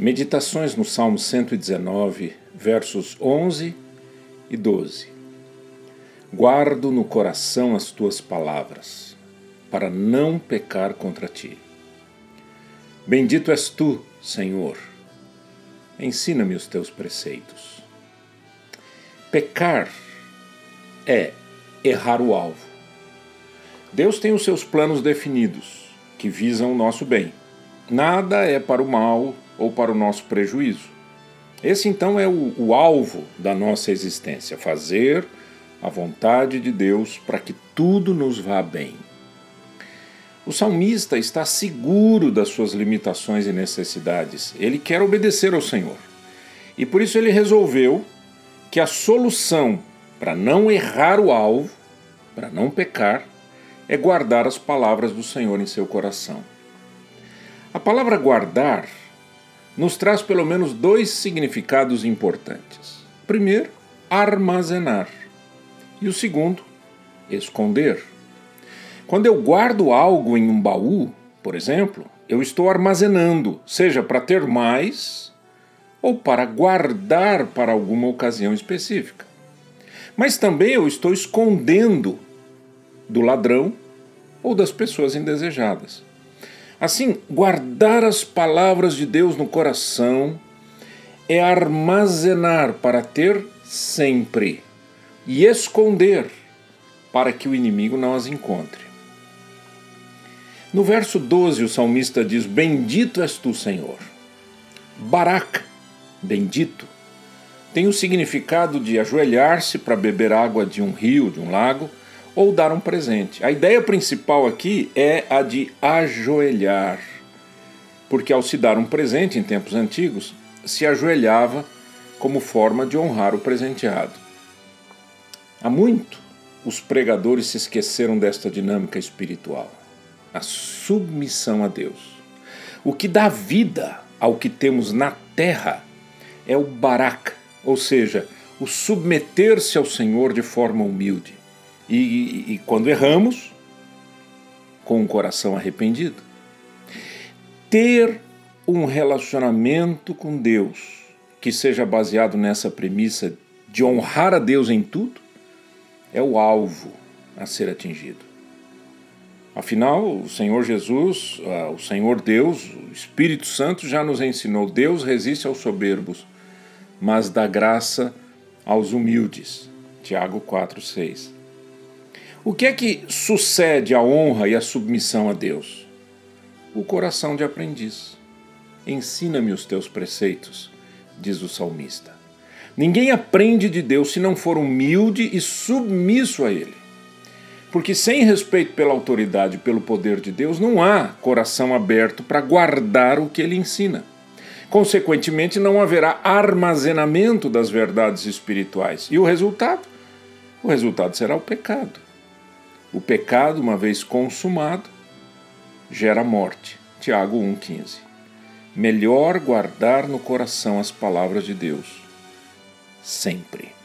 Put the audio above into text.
Meditações no Salmo 119, versos 11 e 12. Guardo no coração as tuas palavras, para não pecar contra ti. Bendito és tu, Senhor. Ensina-me os teus preceitos. Pecar é errar o alvo. Deus tem os seus planos definidos, que visam o nosso bem. Nada é para o mal ou para o nosso prejuízo. Esse então é o, o alvo da nossa existência: fazer a vontade de Deus para que tudo nos vá bem. O salmista está seguro das suas limitações e necessidades. Ele quer obedecer ao Senhor. E por isso ele resolveu que a solução para não errar o alvo, para não pecar, é guardar as palavras do Senhor em seu coração. A palavra guardar nos traz pelo menos dois significados importantes. Primeiro, armazenar. E o segundo, esconder. Quando eu guardo algo em um baú, por exemplo, eu estou armazenando, seja para ter mais ou para guardar para alguma ocasião específica. Mas também eu estou escondendo do ladrão ou das pessoas indesejadas. Assim, guardar as palavras de Deus no coração é armazenar para ter sempre e esconder para que o inimigo não as encontre. No verso 12, o salmista diz: Bendito és tu, Senhor. Barak, bendito, tem o significado de ajoelhar-se para beber água de um rio, de um lago, ou dar um presente. A ideia principal aqui é a de ajoelhar, porque ao se dar um presente em tempos antigos, se ajoelhava como forma de honrar o presenteado. Há muito os pregadores se esqueceram desta dinâmica espiritual, a submissão a Deus. O que dá vida ao que temos na terra é o barak, ou seja, o submeter-se ao Senhor de forma humilde. E, e, e quando erramos, com o coração arrependido. Ter um relacionamento com Deus que seja baseado nessa premissa de honrar a Deus em tudo é o alvo a ser atingido. Afinal, o Senhor Jesus, ah, o Senhor Deus, o Espírito Santo já nos ensinou: Deus resiste aos soberbos, mas dá graça aos humildes. Tiago 4,6. O que é que sucede à honra e à submissão a Deus? O coração de aprendiz. Ensina-me os teus preceitos, diz o salmista. Ninguém aprende de Deus se não for humilde e submisso a Ele. Porque sem respeito pela autoridade e pelo poder de Deus, não há coração aberto para guardar o que Ele ensina. Consequentemente, não haverá armazenamento das verdades espirituais. E o resultado? O resultado será o pecado. O pecado, uma vez consumado, gera morte. Tiago 1,15. Melhor guardar no coração as palavras de Deus, sempre.